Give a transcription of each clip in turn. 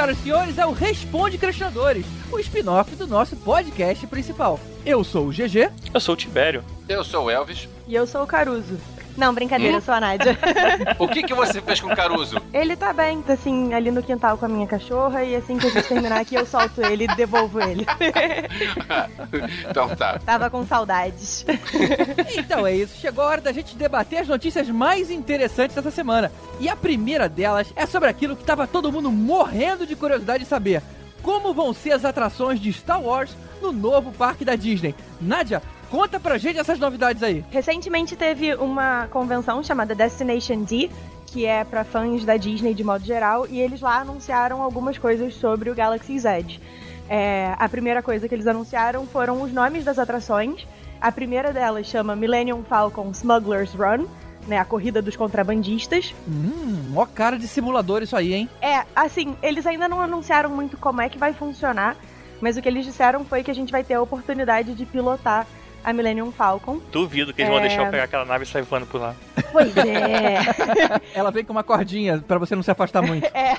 E senhores, ao Responde Questionadores, o spin-off do nosso podcast principal. Eu sou o GG. Eu sou o Tibério. Eu sou o Elvis. E eu sou o Caruso. Não, brincadeira, eu sou a Nádia. O que, que você fez com o Caruso? ele tá bem, tá assim, ali no quintal com a minha cachorra, e assim que a gente terminar aqui, eu solto ele e devolvo ele. então tá. Tava com saudades. Então é isso, chegou a hora da gente debater as notícias mais interessantes dessa semana. E a primeira delas é sobre aquilo que tava todo mundo morrendo de curiosidade de saber. Como vão ser as atrações de Star Wars no novo parque da Disney? Nádia, conta pra gente essas novidades aí. Recentemente teve uma convenção chamada Destination D, que é pra fãs da Disney de modo geral, e eles lá anunciaram algumas coisas sobre o Galaxy's Edge. É, a primeira coisa que eles anunciaram foram os nomes das atrações. A primeira delas chama Millennium Falcon Smuggler's Run, né, a corrida dos contrabandistas. Hum, mó cara de simulador isso aí, hein? É, assim, eles ainda não anunciaram muito como é que vai funcionar, mas o que eles disseram foi que a gente vai ter a oportunidade de pilotar a Millennium Falcon. Duvido que eles vão É. deixar eu pegar aquela nave e sair voando por lá. Pois é. Ela vem com uma cordinha pra você não se afastar muito. É.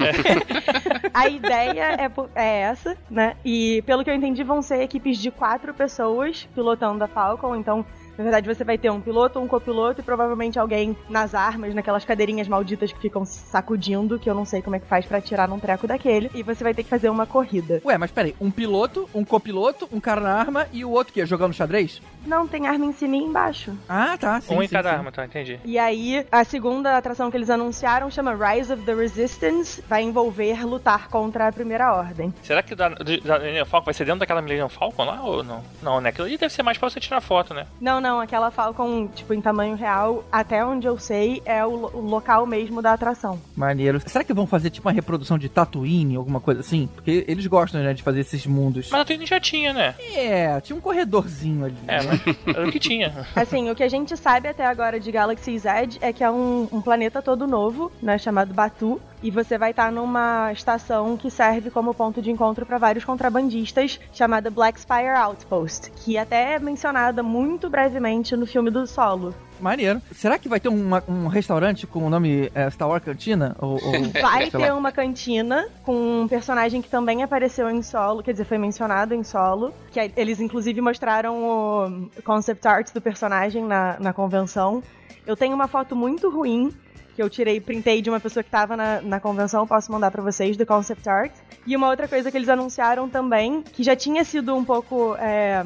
A ideia é, é essa, né? E pelo que eu entendi, vão ser equipes de quatro pessoas pilotando a Falcon. Então, na verdade, você vai ter um piloto, um copiloto e provavelmente alguém nas armas, naquelas cadeirinhas malditas que ficam sacudindo, que eu não sei como é que faz pra atirar num treco daquele. E você vai ter que fazer uma corrida. Ué, mas peraí, um piloto, um copiloto, um cara na arma e o outro que jogando xadrez? Não, tem arma em cima e embaixo. Ah, tá. Sim, um em sim, cada sim. arma, tá? Entendi. E aí, a segunda atração que eles anunciaram chama Rise of the Resistance. Vai envolver lutar contra a Primeira Ordem. Será que da, da Millennium Falcon vai ser dentro daquela Millennium Falcon lá ou não? Não, né? Aquilo ali deve ser mais pra você tirar foto, né? Não, não, aquela Falcon, tipo, em tamanho real, até onde eu sei, é o, o local mesmo da atração. Maneiro. Será que vão fazer tipo uma reprodução de Tatooine, alguma coisa assim? Porque eles gostam, né, de fazer esses mundos. Mas a Twin já tinha, né? É, tinha um corredorzinho ali. É, né? era o que tinha. Assim, o que a gente sabe até agora de Galaxy's Edge é que é um, um planeta todo novo, né, chamado Batu, e você vai estar numa estação que serve como ponto de encontro para vários contrabandistas, chamada Black Spire Outpost, que até é mencionada muito brevemente no filme do Solo. Maneiro. Será que vai ter uma- um restaurante com o nome é, Star Wars Cantina? Ou, ou- Vai ter uma cantina com um personagem que também apareceu em solo, quer dizer, foi mencionado em solo. Que eles inclusive mostraram o concept art do personagem na, na convenção. Eu tenho uma foto muito ruim que eu tirei, printei de uma pessoa que tava na, na convenção, posso mandar pra vocês, do concept art. E uma outra coisa que eles anunciaram também, que já tinha sido um pouco. é,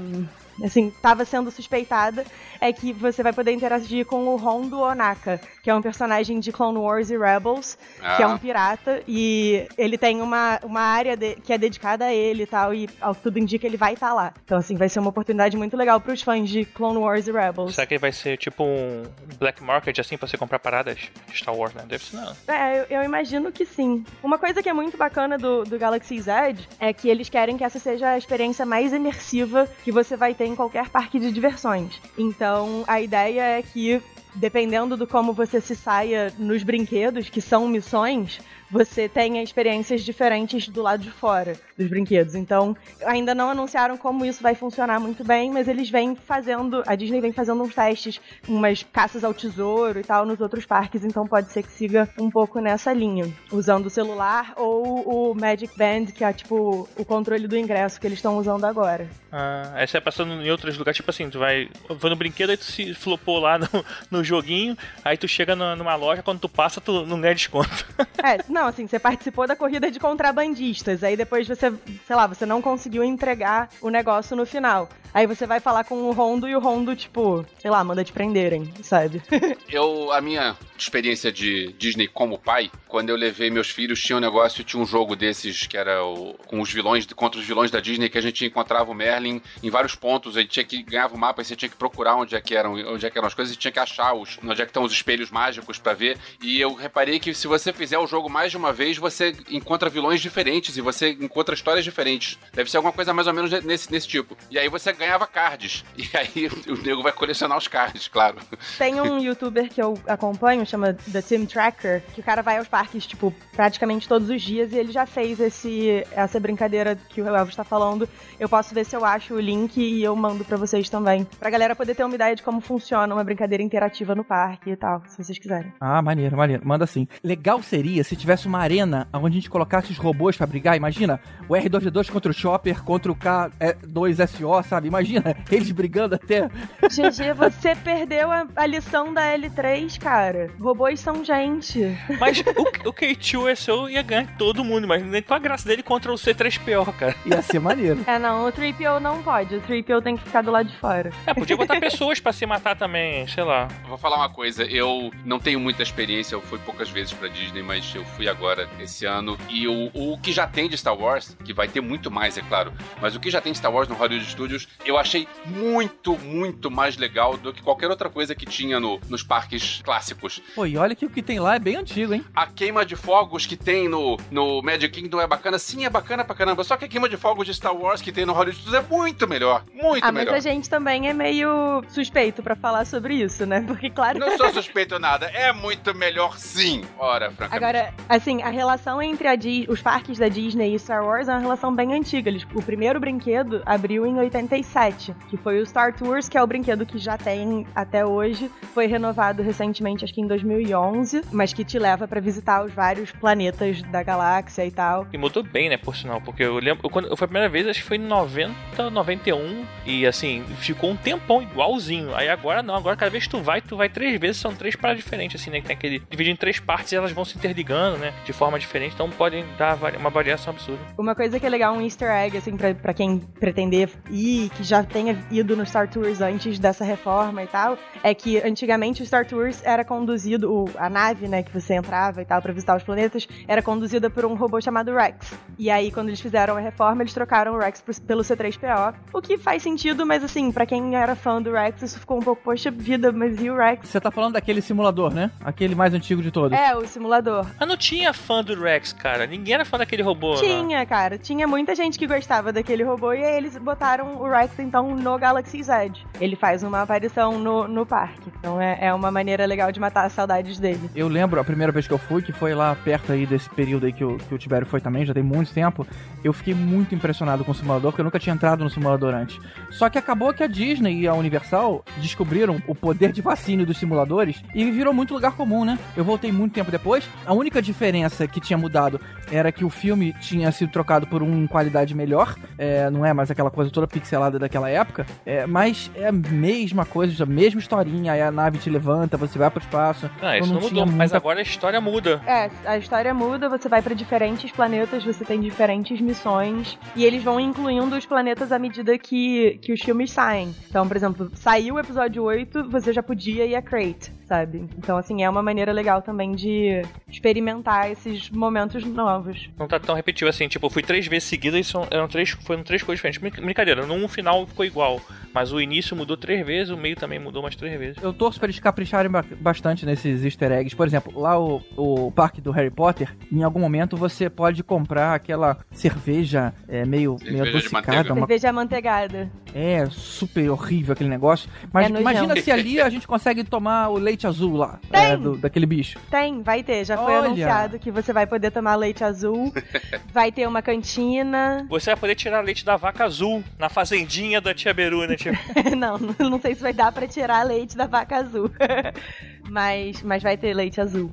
assim, tava sendo suspeitada, é que você vai poder interagir com o Hondo Onaka, que é um personagem de Clone Wars e Rebels, que é um Ah, pirata, e ele tem uma, uma área de- que é dedicada a ele e tal, e ao que tudo indica ele vai estar lá. Então, assim, vai ser uma oportunidade muito legal pros fãs de Clone Wars e Rebels. Será que ele vai ser tipo um black market, assim, pra você comprar paradas de Star Wars, né? Deve ser, não. É, eu, eu imagino que sim. Uma coisa que é muito bacana do, do Galaxy's Edge é que eles querem que essa seja a experiência mais imersiva que você vai ter em qualquer parque de diversões. Então, a ideia é que, dependendo do como você se saia nos brinquedos, que são missões, você tenha experiências diferentes do lado de fora dos brinquedos. Então, ainda não anunciaram como isso vai funcionar muito bem, mas eles vêm fazendo, a Disney vem fazendo uns testes, umas caças ao tesouro e tal nos outros parques, então pode ser que siga um pouco nessa linha, usando o celular ou o Magic Band, que é tipo o controle do ingresso que eles estão usando agora. Ah, aí você vai passando em outros lugares, tipo assim, tu vai, vai no brinquedo, aí tu se flopou lá no, no joguinho, aí tu chega na- numa loja, quando tu passa, tu não ganha desconto. É, não, assim, você participou da corrida de contrabandistas, aí depois você, sei lá, você não conseguiu entregar o negócio no final. Aí você vai falar com o Rondo e o Rondo, tipo, sei lá, manda te prenderem, sabe? eu, a minha experiência de Disney como pai, quando eu levei meus filhos, tinha um negócio, tinha um jogo desses que era o, com os vilões, contra os vilões da Disney, que a gente encontrava o Merlin em vários pontos, a gente tinha que ganhava o mapa e você tinha que procurar onde é que eram, onde é que eram as coisas e tinha que achar os, onde é que estão os espelhos mágicos pra ver. E eu reparei que se você fizer o jogo mais de uma vez, você encontra vilões diferentes e você encontra histórias diferentes. Deve ser alguma coisa mais ou menos nesse, nesse tipo. E aí você ganhava cards. E aí o nego vai colecionar os cards, claro. Tem um youtuber que eu acompanho, chama The Team Tracker, que o cara vai aos parques, tipo, praticamente todos os dias e ele já fez esse, essa brincadeira que o Elvis tá falando. Eu posso ver se eu acho o link e eu mando para vocês também. Pra galera poder ter uma ideia de como funciona uma brincadeira interativa no parque e tal, se vocês quiserem. Ah, maneiro, maneiro. Manda sim. Legal seria se tivesse uma arena onde a gente colocasse os robôs pra brigar. Imagina, o R2D2 contra o Chopper, contra o K2SO, sabe? Imagina, eles brigando até. GG, você perdeu a, a lição da L3, cara. Robôs são gente. Mas o, o K2SO ia ganhar todo mundo, mas nem com a graça dele contra o C3PO, cara. Ia ser maneiro. É, não, o 3PO não pode. O 3PO tem que ficar do lado de fora. É, podia botar pessoas pra se matar também, sei lá. Vou falar uma coisa, eu não tenho muita experiência, eu fui poucas vezes pra Disney, mas eu fui agora esse ano. E o, o que já tem de Star Wars, que vai ter muito mais, é claro, mas o que já tem de Star Wars no Hollywood Studios, eu achei muito, muito mais legal do que qualquer outra coisa que tinha no, nos parques clássicos. Pô, e olha que o que tem lá é bem antigo, hein? A queima de fogos que tem no, no Magic Kingdom é bacana, sim, é bacana pra caramba. Só que a queima de fogos de Star Wars que tem no Hollywood Studios é muito melhor, muito ah, melhor. mas a gente também é meio suspeito pra falar sobre isso, né? Porque, claro. Não sou suspeito nada, é muito melhor sim. Ora, francamente. Agora, assim, a relação entre a Dis- os parques da Disney e Star Wars é uma relação bem antiga. Eles- o primeiro brinquedo abriu em 87, que foi o Star Tours, que é o brinquedo que já tem até hoje. Foi renovado recentemente, acho que em 2011, mas que te leva pra visitar os vários planetas da galáxia e tal. E mudou bem, né, por sinal, porque eu lembro, eu, quando foi a primeira vez, acho que foi em 90, 91, e assim, ficou um tempão igualzinho. Aí agora não, agora cada vez que tu vai, tu vai três vezes, são três paradas diferentes, assim, né, que tem aquele, dividido em três partes e elas vão se interligando, né, de forma diferente, então podem dar uma variação absurda. Uma coisa que é legal, um easter egg, assim, pra, pra quem pretender ir, que já tenha ido no Star Tours antes dessa reforma e tal, é que antigamente o Star Tours era conduzido, o- a nave, né, que você entrava e tal pra visitar os planetas, era conduzida por um robô chamado Rex. E aí, quando eles fizeram a reforma, eles trocaram o Rex por- pelo C3PO, o que faz sentido, mas assim, pra quem era fã do Rex, isso ficou um pouco, poxa vida, mas e o Rex? Você tá falando daquele simulador, né? Aquele mais antigo de todos. É, o simulador. Mas não tinha fã do Rex, cara, ninguém era fã daquele robô? Tinha, cara. Tinha muita gente que gostava daquele robô e aí eles botaram o Rex, então, no Galaxy's Edge. Ele faz uma aparição no, no parque. Então é, é uma maneira legal de matar saudades dele. Eu lembro a primeira vez que eu fui, que foi lá perto aí desse período aí que o, que o Tibério foi também, já tem muito tempo. Eu fiquei muito impressionado com o simulador, porque eu nunca tinha entrado no simulador antes. Só que acabou que a Disney e a Universal descobriram o poder de fascínio dos simuladores e virou muito lugar comum, né? Eu voltei muito tempo depois. A única diferença que tinha mudado era que o filme tinha sido trocado por um qualidade melhor. É, não é mais aquela coisa toda pixelada daquela época. É, mas é a mesma coisa, a mesma historinha. Aí a nave te levanta, você vai pro espaço. Ah, isso não, não mudou, tinha mas muita- agora a história muda. É, a história muda, você vai pra diferentes planetas, você tem diferentes missões e eles vão incluindo os planetas à medida que, que os filmes saem. Então, por exemplo, saiu o episódio 8, você já podia ir a Crate, sabe? Então, assim, é uma maneira legal também de experimentar esses momentos novos. Não tá tão repetitivo assim, tipo, eu fui três vezes seguidas e são, eram três, foram três coisas diferentes. Brin- Brincadeira, no final ficou igual, mas o início mudou três vezes, o meio também mudou mais três vezes. Eu torço pra eles capricharem ba- bastante nesses easter eggs. Por exemplo, lá o, o parque do Harry Potter, em algum momento você pode comprar aquela cerveja é, meio, Cerveja meio adocicada. Uma, Cerveja amanteigada. é super horrível aquele negócio. Mas É imagina se ali a gente consegue tomar o leite azul lá, Tem. é, do- daquele bicho. Tem, vai ter. Já foi Olha. anunciado que você vai poder tomar leite azul. vai ter uma cantina. Você vai poder tirar leite da vaca azul na fazendinha da tia Beru, né, tia? não, não sei se vai dar pra tirar leite da vaca azul. mas, mas vai ter leite azul.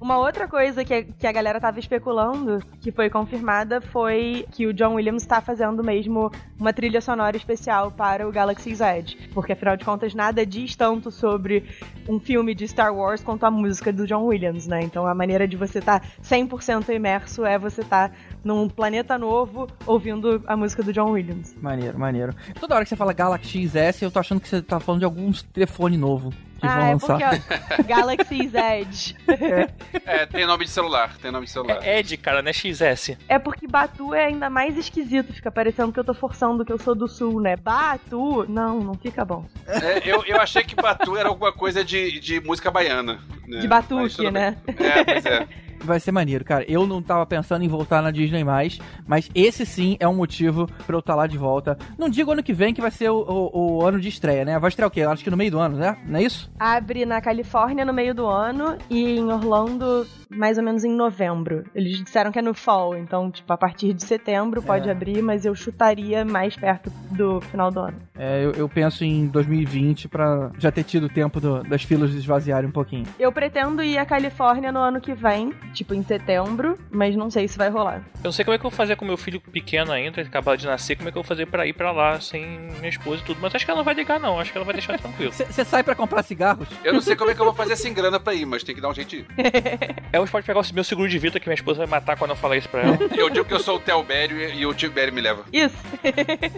Uma outra coisa que, que a galera tava especulando, que foi confirmada, foi que o John Williams tá fazendo mesmo uma trilha sonora especial para o Galaxy's Edge. Porque afinal de contas, nada diz tanto sobre um filme de Star Wars quanto a música do John Williams, né? Então a maneira de você estar 100% imerso é você estar num planeta novo ouvindo a música do John Williams. Maneiro, maneiro. Toda hora que você fala Galaxy S, eu tô achando que você tá falando de algum telefone novo que ah, vão é lançar. porque ó, Galaxy's Edge. É, tem nome de celular, tem nome de celular. É Ed, cara, né? XS. É porque Batu é ainda mais esquisito, fica parecendo que eu tô forçando que eu sou do sul, né? Batu, não, não fica bom. É, eu, eu achei que Batu era alguma coisa de, de música baiana. né? De batuque, né? É, pois é. vai ser maneiro, cara. Eu não tava pensando em voltar na Disney mais, mas esse sim é um motivo pra eu estar tá lá de volta. Não digo ano que vem, que vai ser o, o, o, ano de estreia, né? Vai estrear o quê? Acho que no meio do ano, né? Não é isso? Abre na Califórnia no meio do ano e em Orlando mais ou menos em novembro. Eles disseram que é no fall, então, tipo, a partir de setembro é. pode abrir, mas eu chutaria mais perto do final do ano. É, eu, eu penso em 2020 para já ter tido tempo do, das filas esvaziarem um pouquinho. Eu pretendo ir à Califórnia no ano que vem, tipo em setembro, mas não sei se vai rolar. Eu não sei como é que eu vou fazer com meu filho pequeno ainda, ele acabou de nascer, como é que eu vou fazer para ir para lá sem minha esposa e tudo, mas acho que ela não vai ligar não, acho que ela vai deixar tranquilo. Você sai para comprar cigarros? Eu não sei como é que eu vou fazer sem grana para ir, mas tem que dar um jeitinho. é, você pode pegar o meu seguro de vida que minha esposa vai matar quando eu falar isso pra ela. eu digo que eu sou o Telbério e o Tibério me leva. Isso.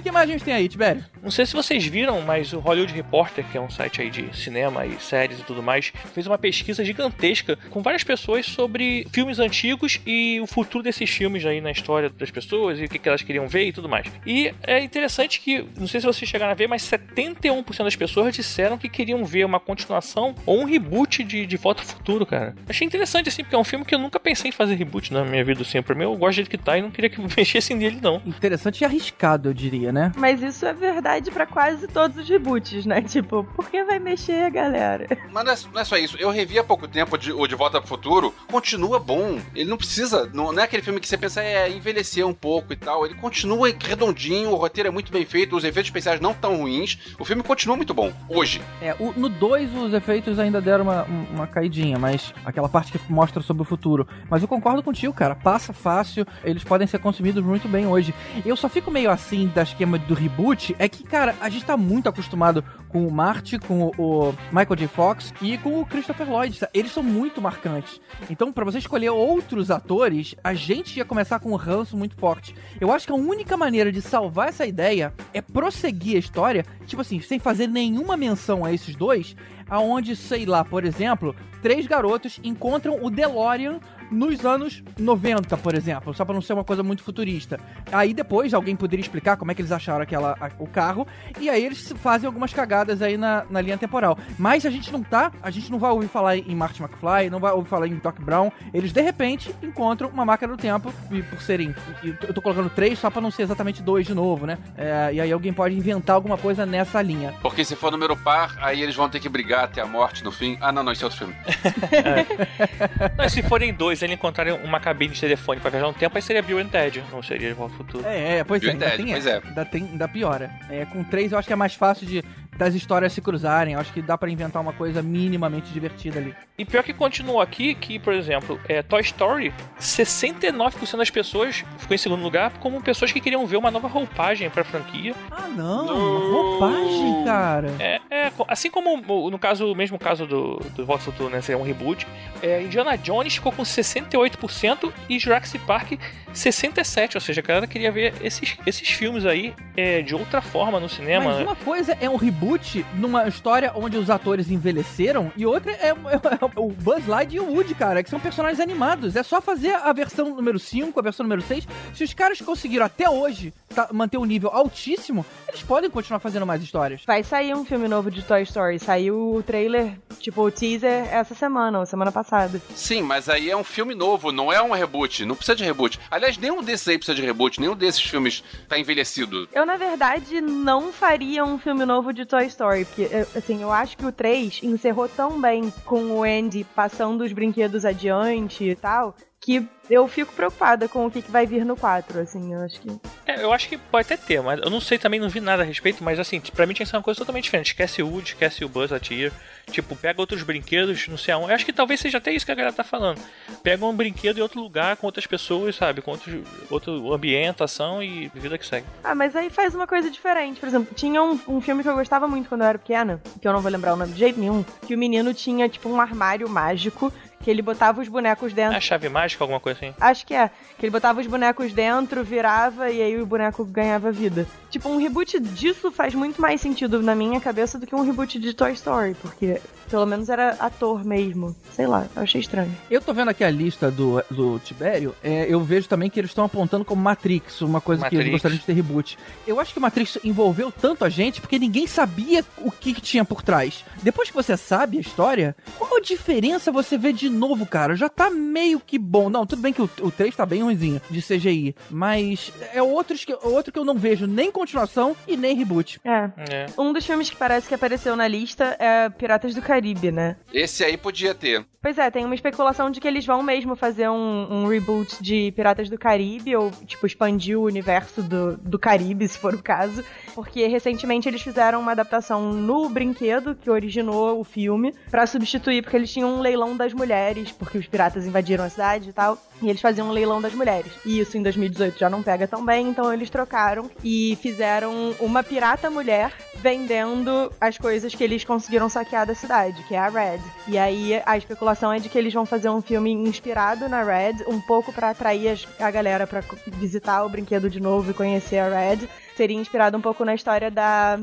que mais a gente tem aí, Tibério? Não sei se vocês viram, mas o Hollywood Reporter, que é um site aí de cinema e séries e tudo mais, fez uma pesquisa gigantesca com várias pessoas sobre filmes antigos e o futuro desses filmes aí na história das pessoas e o que, que elas queriam ver e tudo mais. E é interessante que, não sei se vocês chegaram a ver, mas 71% das pessoas disseram que queriam ver uma continuação ou um reboot de, de Volta ao Futuro, cara. Achei interessante, assim, porque é um filme que eu nunca pensei em fazer reboot na minha vida, assim. Pra mim, eu gosto jeito que tá e não queria que mexessem nele, não. Interessante e arriscado, eu diria, né? Mas isso é verdade para quase todos os reboots, né? Tipo, por que vai mexer, galera? Mas não é, não é só isso. Eu revi há pouco tempo de, o De Volta pro Futuro. Continua bom. Ele não precisa. Não, não é aquele filme que você pensa, é, envelhecer um pouco e tal. Ele continua redondinho, o roteiro é muito bem feito, os efeitos especiais não tão ruins. O filme continua muito bom, hoje. É, o, no 2 os efeitos ainda deram uma, uma caidinha, mas aquela parte que mostra sobre o futuro. Mas eu concordo contigo, cara. Passa fácil, eles podem ser consumidos muito bem hoje. Eu só fico meio assim da esquema do reboot, é que, cara, a gente tá muito acostumado com o Marty, com o Michael J. Fox e com o Christopher Lloyd. Eles são muito marcantes. Então, para você escolher outros atores, a gente ia começar com um ranço muito forte. Eu acho que a única maneira de salvar essa ideia é prosseguir a história, tipo assim, sem fazer nenhuma menção a esses dois, aonde, sei lá, por exemplo, três garotos encontram o DeLorean nos anos 90, por exemplo, só para não ser uma coisa muito futurista. Aí depois alguém poderia explicar como é que eles acharam aquela, a, o carro, e aí eles fazem algumas cagadas aí na, na linha temporal. Mas a gente não tá, a gente não vai ouvir falar em Marty McFly, não vai ouvir falar em Doc Brown, eles de repente encontram uma máquina do tempo, e por serem, eu tô colocando três só para não ser exatamente dois de novo, né? É, e aí alguém pode inventar alguma coisa nessa linha. Porque se for número par, aí eles vão ter que brigar até a morte no fim. Ah, não, não, isso é outro filme. é. Não, se forem dois, eles encontrarem uma cabine de telefone pra viajar um tempo, aí seria Bill and Ted, não seria de volta ao futuro. É, é, pois Bill é, ainda Ted, tem pois essa. é. Ainda, tem, ainda piora. É, com três eu acho que é mais fácil de das histórias se cruzarem. Eu acho que dá para inventar uma coisa minimamente divertida ali. E pior que continua aqui que, por exemplo, é, Toy Story, 69% das pessoas ficou em segundo lugar como pessoas que queriam ver uma nova roupagem pra franquia. Ah, não! No... Roupagem, cara! É, é, assim como no caso, o mesmo caso do, do Volta Futuro, né? Seria um reboot. É, Indiana Jones ficou com 68% e Jurassic Park 67%. Ou seja, a galera queria ver esses, esses filmes aí é, de outra forma no cinema. Mas uma coisa é um reboot numa história onde os atores envelheceram e outra é, é, é o Buzz Lightyear e o Woody, cara, que são personagens animados. É só fazer a versão número 5, a versão número 6. Se os caras conseguiram até hoje tá, manter um nível altíssimo, eles podem continuar fazendo mais histórias. Vai sair um filme novo de Toy Story. Saiu o trailer, tipo, o teaser essa semana, ou semana passada. Sim, mas aí é um filme novo, não é um reboot. Não precisa de reboot. Aliás, nenhum desses aí precisa de reboot. Nenhum desses filmes tá envelhecido. Eu, na verdade, não faria um filme novo de Toy Story. Porque, assim, eu acho que o 3 encerrou tão bem com o Andy passando os brinquedos adiante e tal, que eu fico preocupada com o que, que vai vir no 4, assim, eu acho que. É, eu acho que pode até ter, mas eu não sei também, não vi nada a respeito, mas assim, pra mim tinha que ser uma coisa totalmente diferente. Esquece o Woody, esquece o Buzz Lightyear. Tipo, pega outros brinquedos, não sei aonde. Eu acho que talvez seja até isso que a galera tá falando. Pega um brinquedo em outro lugar, com outras pessoas, sabe? Com outro, outro ambientação e vida que segue. Ah, mas aí faz uma coisa diferente. Por exemplo, tinha um, um filme que eu gostava muito quando eu era pequena, que eu não vou lembrar o nome de jeito nenhum, que o menino tinha, tipo, um armário mágico que ele botava os bonecos dentro. É a chave mágica, alguma coisa assim? Acho que é. Que ele botava os bonecos dentro, virava e aí o boneco ganhava vida. Tipo, um reboot disso faz muito mais sentido na minha cabeça do que um reboot de Toy Story, porque pelo menos era ator mesmo. Sei lá, eu achei estranho. Eu tô vendo aqui a lista do, do Tibério, é, eu vejo também que eles estão apontando como Matrix, uma coisa Matrix. que eles gostariam de ter reboot. Eu acho que Matrix envolveu tanto a gente porque ninguém sabia o que, que tinha por trás. Depois que você sabe a história, qual a diferença você vê de novo, cara, já tá meio que bom. Não, tudo bem que o, o 3 tá bem ruimzinho de CGI, mas é outros que, outro que eu não vejo nem continuação e nem reboot. É. É. Um dos filmes que parece que apareceu na lista é Piratas do Caribe, né? Esse aí podia ter. Pois é, tem uma especulação de que eles vão mesmo fazer um, um reboot de Piratas do Caribe, ou, tipo, expandir o universo do, do Caribe, se for o caso. Porque recentemente eles fizeram uma adaptação no brinquedo que originou o filme, pra substituir, porque eles tinham um leilão das mulheres, porque os piratas invadiram a cidade e tal, e eles faziam um leilão das mulheres. E isso em 2018 já não pega tão bem, então eles trocaram e fizeram uma pirata mulher vendendo as coisas que eles conseguiram saquear da cidade, que é a Red. E aí a especulação é de que eles vão fazer um filme inspirado na Red, um pouco pra atrair a galera co- visitar o brinquedo de novo e conhecer a Red. Seria inspirado um pouco na história da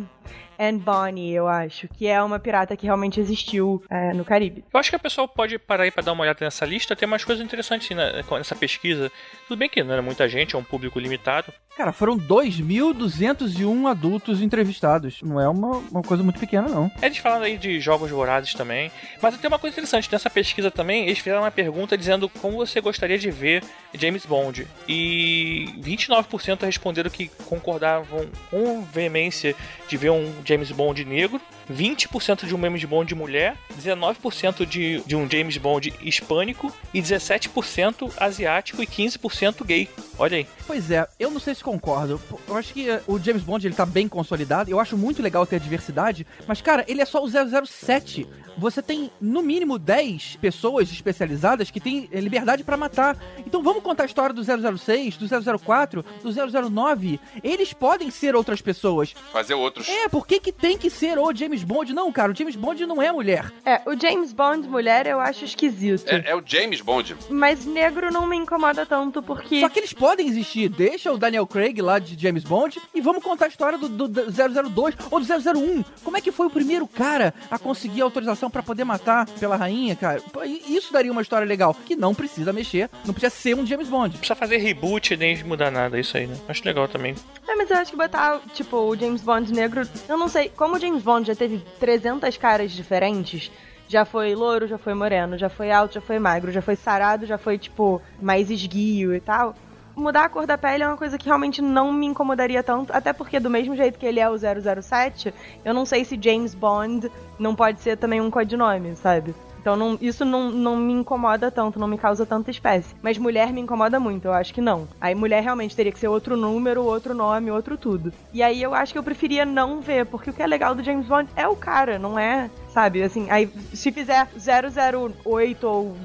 Anne Bonny, eu acho, que é uma pirata que realmente existiu é, no Caribe. Eu acho que a pessoa pode parar aí pra dar uma olhada nessa lista, tem umas coisas interessantes né, nessa pesquisa. Tudo bem que não era muita gente, é um público limitado. Cara, foram 2.201 adultos entrevistados. Não é uma, uma coisa muito pequena, não. Eles falaram aí de jogos vorazes também. Mas tem uma coisa interessante, nessa pesquisa também, eles fizeram uma pergunta dizendo como você gostaria de ver James Bond. E 29% responderam que concordavam com veemência de ver um James Bond negro. 20% de um James Bond de mulher, 19% de, de um James Bond hispânico e 17% asiático e 15% gay. Olha aí. Pois é, eu não sei se concordo. Eu acho que eh, o James Bond ele tá bem consolidado. Eu acho muito legal ter a diversidade, mas cara, ele é só o 007. Você tem no mínimo 10 pessoas especializadas que têm eh, liberdade pra matar. Então vamos contar a história do 006, do 004, do 009. Eles podem ser outras pessoas. Fazer outros. É, por que, que tem que ser o James Bond? Não, cara, o James Bond não é mulher. É, o James Bond mulher eu acho esquisito. É, é o James Bond. Mas negro não me incomoda tanto porque. Só que eles podem existir. Deixa o Daniel Craig lá de James Bond e vamos contar a história do, do, do 002 ou do 001. Como é que foi o primeiro cara a conseguir autorização pra poder matar pela rainha, cara? Isso daria uma história legal. Que não precisa mexer, não precisa ser um James Bond. Não precisa fazer reboot nem mudar nada, isso aí, né? Acho legal também. É, mas eu acho que botar, tipo, o James Bond negro. Eu não sei. Como o James Bond já teve 300 caras diferentes. Já foi louro, já foi moreno, já foi alto, já foi magro, já foi sarado, já foi, tipo, mais esguio e tal. Mudar a cor da pele é uma coisa que realmente não me incomodaria tanto, até porque do mesmo jeito que ele é o 007, eu não sei se James Bond não pode ser também um codinome, sabe? Então não- isso não, não me incomoda tanto, não me causa tanta espécie. Mas mulher me incomoda muito, eu acho que não. Aí mulher realmente teria que ser outro número, outro nome, outro tudo. E aí eu acho que eu preferia não ver, porque o que é legal do James Bond é o cara, não é, sabe? Assim, aí se fizer 008 ou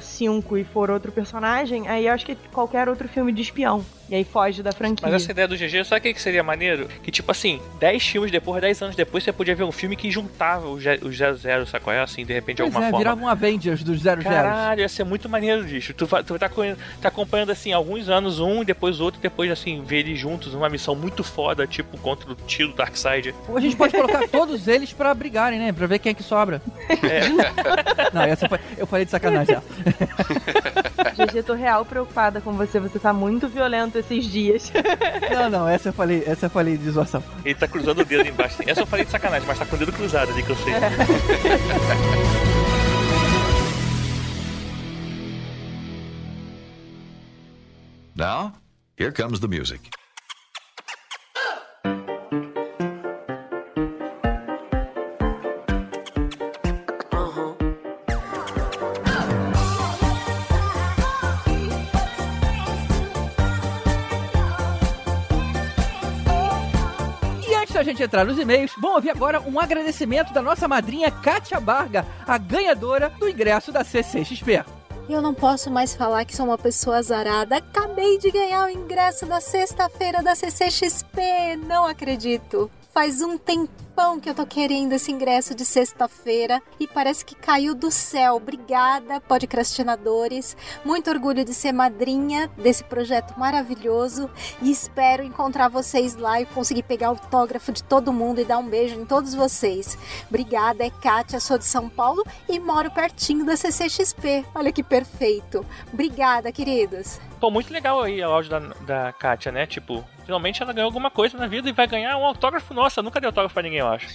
005 e for outro personagem, aí eu acho que qualquer outro filme de espião. E aí foge da franquia. Mas essa ideia do GG, sabe o que que seria maneiro? Que tipo assim, 10 filmes depois, 10 anos depois, você podia ver um filme que juntava os ge- os 00, sacou? É assim, de repente, de Pois alguma é, forma. virava um Avengers dos 00. Caralho, ia ser muito maneiro, bicho. Tu, tu tá, tá acompanhando, assim, alguns anos um e depois outro, e depois, assim, ver eles juntos numa missão muito foda, tipo, contra o tio Darkseid. Ou a gente pode colocar todos eles pra brigarem, né? Pra ver quem é que sobra. Não, essa foi, eu falei de sacanagem. já. GG, tô real preocupada com você, você tá muito violento esses dias. Não, não, essa eu falei, essa eu falei de zoação. Ele tá cruzando o dedo embaixo. Essa eu falei de sacanagem, mas tá com o dedo cruzado ali que eu sei. Now, here comes the music. Entrar nos e-mails, vamos ouvir agora um agradecimento da nossa madrinha Kátia Barga, a ganhadora do ingresso da CCXP. Eu não posso mais falar que sou uma pessoa azarada. Acabei de ganhar o ingresso da sexta-feira da CCXP. Não acredito. Faz um tempão que eu tô querendo esse ingresso de sexta-feira e parece que caiu do céu. Obrigada, podcastinadores. Muito orgulho de ser madrinha desse projeto maravilhoso e espero encontrar vocês lá e conseguir pegar autógrafo de todo mundo e dar um beijo em todos vocês. Obrigada, é Kátia, sou de São Paulo e moro pertinho da CCXP. Olha que perfeito. Obrigada, queridos. Pô, muito legal aí o áudio da, da Kátia, né? Tipo, finalmente ela ganhou alguma coisa na vida e vai ganhar um autógrafo. Nossa, nunca deu autógrafo pra ninguém, eu acho.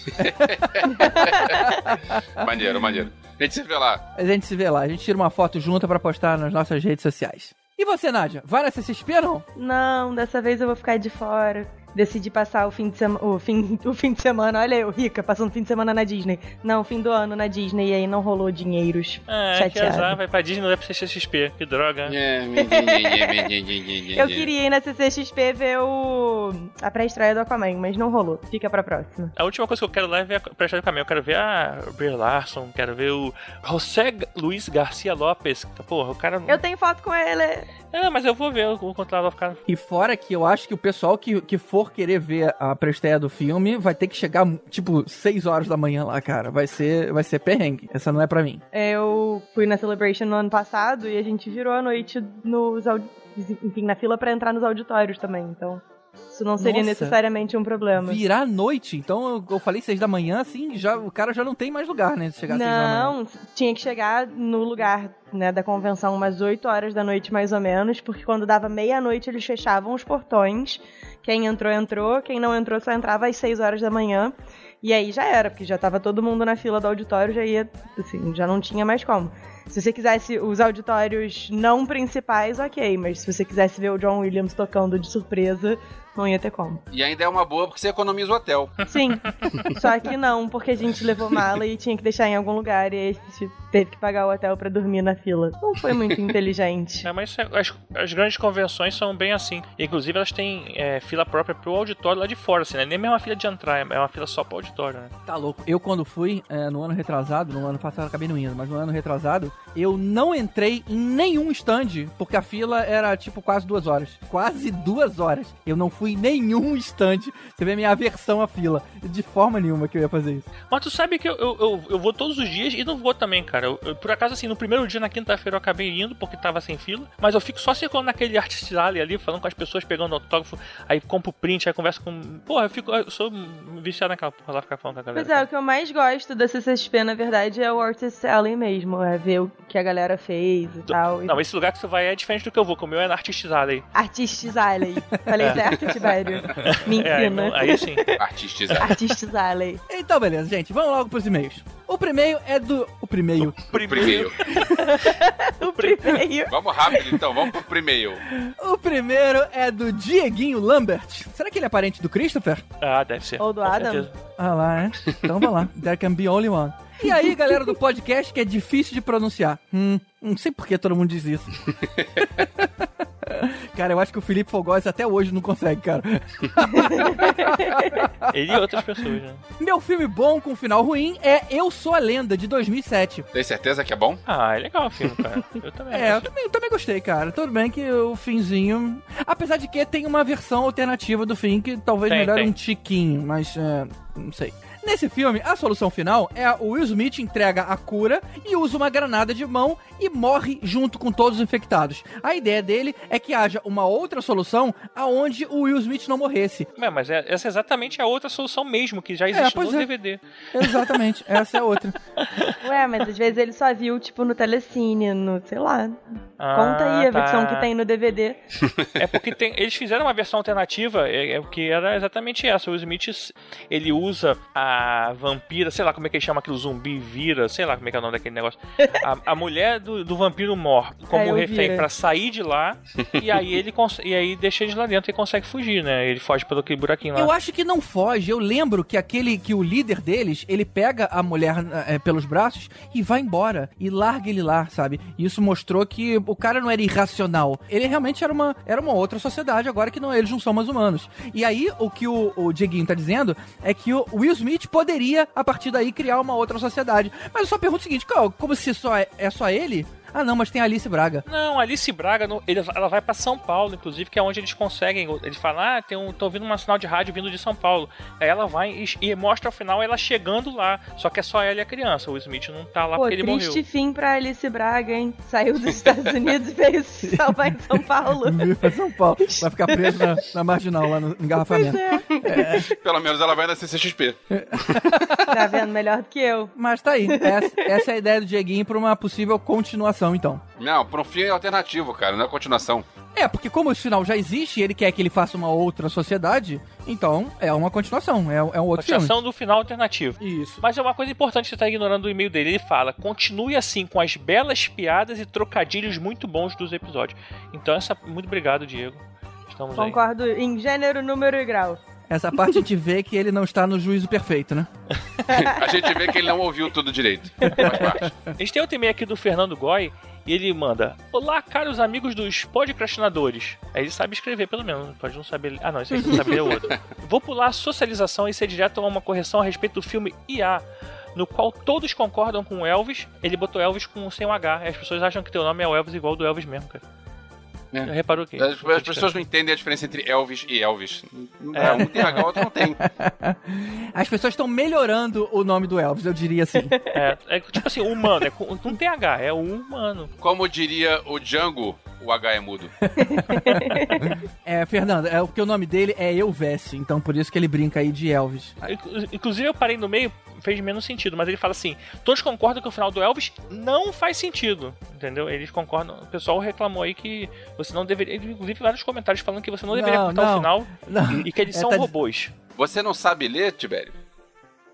maneiro, maneiro. A gente se vê lá. A gente se vê lá, a gente tira uma foto junta pra postar nas nossas redes sociais. E você, Nádia? Vai na CCXP não? Não, dessa vez eu vou ficar de fora. Decidi passar o fim de semana. O fim, o fim de semana, olha eu, rica, passando o fim de semana na Disney. Não, fim do ano na Disney e aí não rolou dinheiros. É, que azar, vai pra Disney, não vai pra CXP. Que droga. É, Eu queria ir na CCXP ver o. a pré-estreia do Aquaman, mas não rolou. Fica pra próxima. A última coisa que eu quero lá é ver a prestação do caminho. Eu quero ver a Brie Larson, quero ver o José Luiz Garcia Lopes. Porra, o cara. Eu tenho foto com ele. É, mas eu vou ver, eu vou encontrar lá ficar. E fora que eu acho que o pessoal que, que for querer ver a pré-estreia do filme vai ter que chegar, tipo, 6 horas da manhã lá, cara. Vai ser, vai ser perrengue. Essa não é pra mim. Eu fui na Celebration no ano passado e a gente virou a noite nos enfim, na fila pra entrar nos auditórios também, então isso não seria Nossa. necessariamente um problema. Virar noite, então eu, falei 6 da manhã, assim, já, o cara já não tem mais lugar, né? Chegar às 6 da manhã. Não, tinha que chegar no lugar né, da convenção umas 8 horas da noite, mais ou menos, porque quando dava meia-noite eles fechavam os portões. Quem entrou, entrou. Quem não entrou, só entrava às 6 horas da manhã. E aí já era, porque já tava todo mundo na fila do auditório, já ia, assim, já não tinha mais como. Se você quisesse os auditórios não principais, ok, mas se você quisesse ver o John Williams tocando de surpresa, não ia ter como. E ainda é uma boa porque você economiza o hotel. Sim, só que não, porque a gente levou mala e tinha que deixar em algum lugar e a gente teve que pagar o hotel pra dormir na fila. Não foi muito inteligente. É, mas as, as grandes convenções são bem assim. Inclusive, elas têm é, fila própria pro auditório lá de fora, assim, né? Nem mesmo uma fila de entrar, é uma fila só pro auditório, né? Tá louco. Eu, quando fui, é, no ano retrasado, no ano passado eu acabei não indo, mas no ano retrasado, eu não entrei em nenhum stand, porque a fila era, tipo, quase duas horas. Quase duas horas. Eu não fui em nenhum stand. Você vê a minha aversão à fila. De forma nenhuma que eu ia fazer isso. Mas tu sabe que eu, eu, eu, eu vou todos os dias e não vou também, cara. Eu- eu- por acaso, assim, no primeiro dia, na quinta-feira, eu acabei indo porque tava sem fila. Mas eu fico só circulando naquele Artist Alley ali, falando com as pessoas, pegando autógrafo. Aí compro print, aí converso com. Porra, eu fico. Eu sou viciado naquela porra lá, ficar falando com a galera. Pois é, o que eu mais gosto da CCXP, na verdade, é o Artist Alley mesmo. É ver o que a galera fez e tal. E- Não, esse lugar que você vai é diferente do que eu vou, que o meu é na Artist Alley. Artistes Alley. Falei certo, Tibério? Me É, aí, ensina. não- aí sim. Artistizado. Artistes Alley. Então, beleza, gente. Vamos logo pros e-mails. O primeiro é do... O primeiro. Primeiro. O primeiro. Vamos rápido então, vamos pro primeiro. O primeiro é do Dieguinho Lambert. Será que ele é parente do Christopher? Ah, deve ser. Ou do com Adam. certeza. Ah lá, é? Então vamos lá. There can be only one. E aí, galera do podcast que é difícil de pronunciar. Hum, não sei por que todo mundo diz isso. cara, eu acho que o Felipe Fogosi até hoje não consegue, cara. Ele e outras pessoas, né? Meu filme bom com final ruim é Eu Sou a Lenda, de 2007. Tem certeza que é bom? Ah, é legal o filme, cara. Eu também. É, eu também, eu também gostei, cara. Tudo bem que o finzinho... Apesar de que tem uma versão alternativa do fim que talvez Tem, melhore tem. um tiquinho, mas é, não sei. Nesse filme, a solução final é o Will Smith entrega a cura e usa uma granada de mão e morre junto com todos os infectados. A ideia dele é que haja uma outra solução aonde o Will Smith não morresse. É, mas é- essa é exatamente a outra solução mesmo, que já existe pois no é. DVD. Exatamente, essa é a outra. Ué, mas às vezes ele só viu, tipo, no telecine, no, sei lá. Conta aí a Ah, tá. versão que tem no DVD. É porque tem- eles fizeram uma versão alternativa é, é, que era exatamente essa. O Smith ele usa a vampira, sei lá como é que ele chama aquilo, zumbi vira, sei lá como é que é o nome daquele negócio. A, a mulher do, do vampiro morre como É, refém pra sair de lá e aí ele e aí deixa eles lá dentro e consegue fugir, né? Ele foge pelo aquele buraquinho lá. Eu acho que não foge. Eu lembro que aquele que o líder deles, ele pega a mulher eh, pelos braços e vai embora e larga ele lá, sabe? E isso mostrou que o cara não era irracional. Ele realmente era uma, era uma outra sociedade agora que não eles não são mais humanos. E aí o que o, o Dieguinho tá dizendo é que o Will Smith poderia a partir daí criar uma outra sociedade. Mas eu só pergunto o seguinte, como se só é, é só ele? Ah, não, mas tem a Alice Braga. Não, Alice Braga, no- ele- ela vai pra São Paulo, inclusive, que é onde eles conseguem. Eles falam, ah, tem um, tô ouvindo uma sinal de rádio vindo de São Paulo. Aí ela vai e, e mostra ao final ela chegando lá. Só que é só ela e a criança. O Smith não tá lá Pô, porque ele triste morreu. fim pra Alice Braga, hein? Saiu dos Estados Unidos e veio se salvar em São Paulo. Pra São Paulo. Vai ficar preso na, na marginal, lá no Pois engarrafamento. é. Pelo menos ela vai na CCXP. Tá vendo? Melhor do que eu. Mas tá aí. Essa, essa é a ideia do Dieguinho pra uma possível continuação continuação, então. Não, pra um filme alternativo, cara, não é continuação. É, porque como esse final já existe e ele quer que ele faça uma outra sociedade, então é uma continuação, é, é um outro filme. Continuação do final alternativo. Isso. Mas é uma coisa importante que você tá ignorando o e-mail dele. Ele fala: continue assim com as belas piadas e trocadilhos muito bons dos episódios. Então, essa. Muito obrigado, Diego. Estamos aí. Concordo em gênero, número e grau. Essa parte a gente vê que ele não está no juízo perfeito, né? A gente vê que ele não ouviu tudo direito. A gente tem outro e-mail aqui do Fernando Goy. E ele manda: Olá, caros amigos dos podcastinadores. Aí ele sabe escrever, pelo menos. Pode não saber. Ah, não, esse aqui não sabe ler o outro. Vou pular a socialização e ser direto a uma correção a respeito do filme IA. No qual todos concordam com o Elvis, ele botou Elvis com sem o H. As pessoas acham que teu nome é o Elvis igual ao do Elvis mesmo, cara. É. Já reparou que? As, as pessoas não entendem a diferença entre Elvis e Elvis. É. Um tem H, o outro não tem. As pessoas estão melhorando o nome do Elvis, eu diria assim. É, é tipo assim, humano, é com, não tem H, é humano. Como diria o Django, o H é mudo. É, Fernando, é porque o nome dele é Elvis, então por isso que ele brinca aí de Elvis. Inclu- Inclusive eu parei no meio, fez menos sentido, mas ele fala assim: todos concordam que o final do Elvis não faz sentido. Entendeu? Eles concordam. O pessoal reclamou aí que você não deveria. Inclusive vários comentários falando que você não deveria Não, cortar não. o final Não, e que eles É, são tá- robôs. Você não sabe ler, Tibério?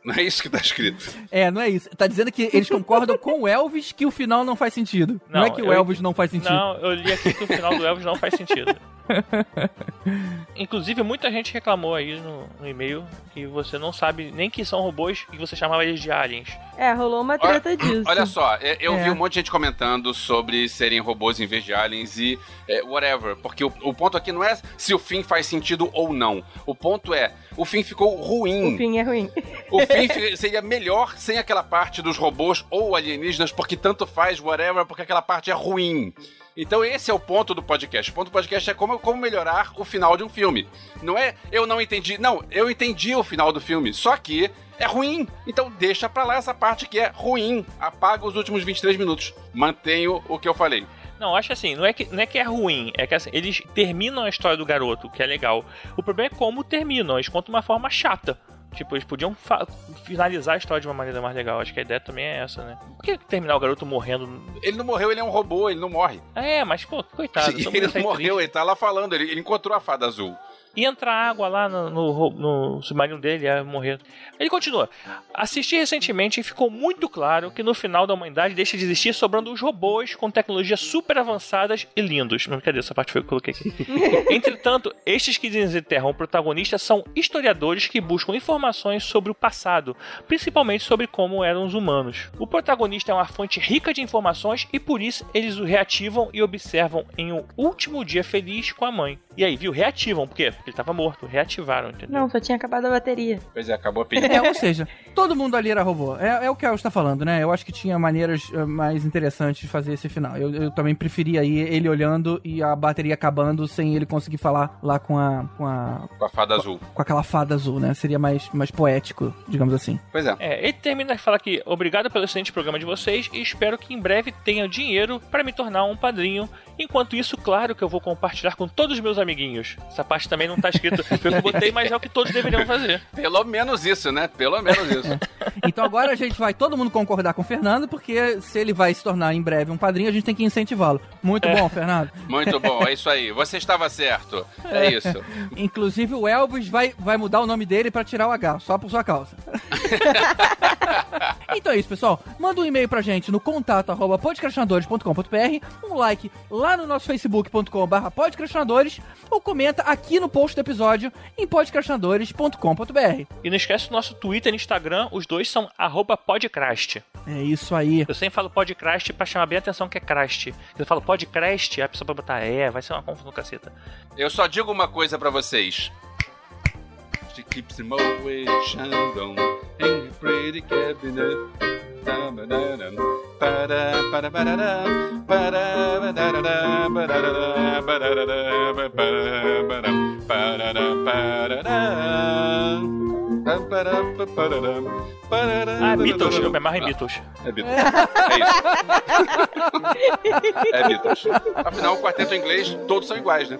Não é isso que tá escrito. É, não é isso. Tá dizendo que eles concordam com o Elvis que o final não faz sentido. Não, Não, é que o eu- Elvis não faz sentido. Não, eu li aqui que o final do Elvis não faz sentido. Inclusive, muita gente reclamou aí no, no e-mail que você não sabe nem que são robôs e que você chamava eles de aliens. É, rolou uma Olha- treta disso. Olha só, é, eu É. vi um monte de gente comentando sobre serem robôs em vez de aliens e é, whatever. Porque o, o ponto aqui não é se o fim faz sentido ou não. O ponto é, o fim ficou ruim. O fim é ruim. O fim fi- seria melhor sem aquela parte dos robôs ou alienígenas, porque tanto faz, whatever, porque aquela parte é ruim. Então esse é o ponto do podcast. O ponto do podcast é como, como melhorar o final de um filme. Não é eu não entendi. Não, eu entendi o final do filme, só que é ruim. Então deixa pra lá essa parte que é ruim. Apaga os últimos 23 minutos. Mantenho o que eu falei. Não, acho assim, não é que, não é, que é ruim, é que assim, eles terminam a história do garoto, que é legal. O problema é como terminam, eles contam de uma forma chata. Tipo, eles podiam finalizar a história de uma maneira mais legal. Acho que a ideia também é essa, né? Por que terminar o garoto morrendo? Ele não morreu, ele é um robô, ele não morre. É, mas, pô, coitado. mundo ele não morreu, triste. ele tá lá falando, ele, ele encontrou a fada azul. E entra água lá no, no, no submarino dele, ia morrer. Ele continua. Assisti recentemente e ficou muito claro que no final da humanidade deixa de existir sobrando os robôs com tecnologias super avançadas e lindos. Não, cadê essa parte foi que eu coloquei aqui? Entretanto, estes que desenterram o protagonista são historiadores que buscam informações sobre o passado, principalmente sobre como eram os humanos. O protagonista é uma fonte rica de informações e por isso eles o reativam e observam em um último dia feliz com a mãe. E aí, viu? Reativam, por quê? Porque ele tava morto. Reativaram, entendeu? Não, só tinha acabado a bateria. Pois é, acabou a pilha. É, ou seja, todo mundo ali era robô. É, é o que a El está falando, né? Eu acho que tinha maneiras eh, mais interessantes de fazer esse final. Eu, eu também preferia aí ele olhando e a bateria acabando sem ele conseguir falar lá com a. com a. Com a fada azul. com aquela fada azul, né? Seria mais, mais poético, digamos assim. Pois é. É, ele termina e fala que obrigado pelo excelente programa de vocês e espero que em breve tenha dinheiro para me tornar um padrinho. Enquanto isso, claro que eu vou compartilhar com todos os meus amiguinhos. Essa parte também não tá escrito, foi o que eu botei, mas é o que todos deveriam fazer. Pelo menos isso, né? Pelo menos isso. Então agora a gente vai todo mundo concordar com o Fernando, porque se ele vai se tornar em breve um padrinho, a gente tem que incentivá-lo. Muito bom, Fernando. Muito bom, é isso aí. Você estava certo. É isso. Inclusive o Elvis vai, vai mudar o nome dele pra tirar o H, só por sua causa. então é isso, pessoal. Manda um e-mail pra gente no contato arroba podcastinadores.com.br, um like lá no nosso facebook.com barra podcastinadores ou comenta aqui no post do episódio em podcastinadores.com.br. E não esquece o nosso Twitter e Instagram, os dois são arroba podcrast. É isso aí. Eu sempre falo podcast pra chamar bem a atenção que é crast. Eu falo podcast, a pessoa vai botar é, vai ser uma confusão caceta. Eu só digo uma coisa pra vocês. She keeps him always Shandong in her pretty cabinet. Ah, Beatles, eu me amarro em Beatles. É Beatles. É isso. É Beatles. Afinal, o quarteto inglês, todos são iguais, né?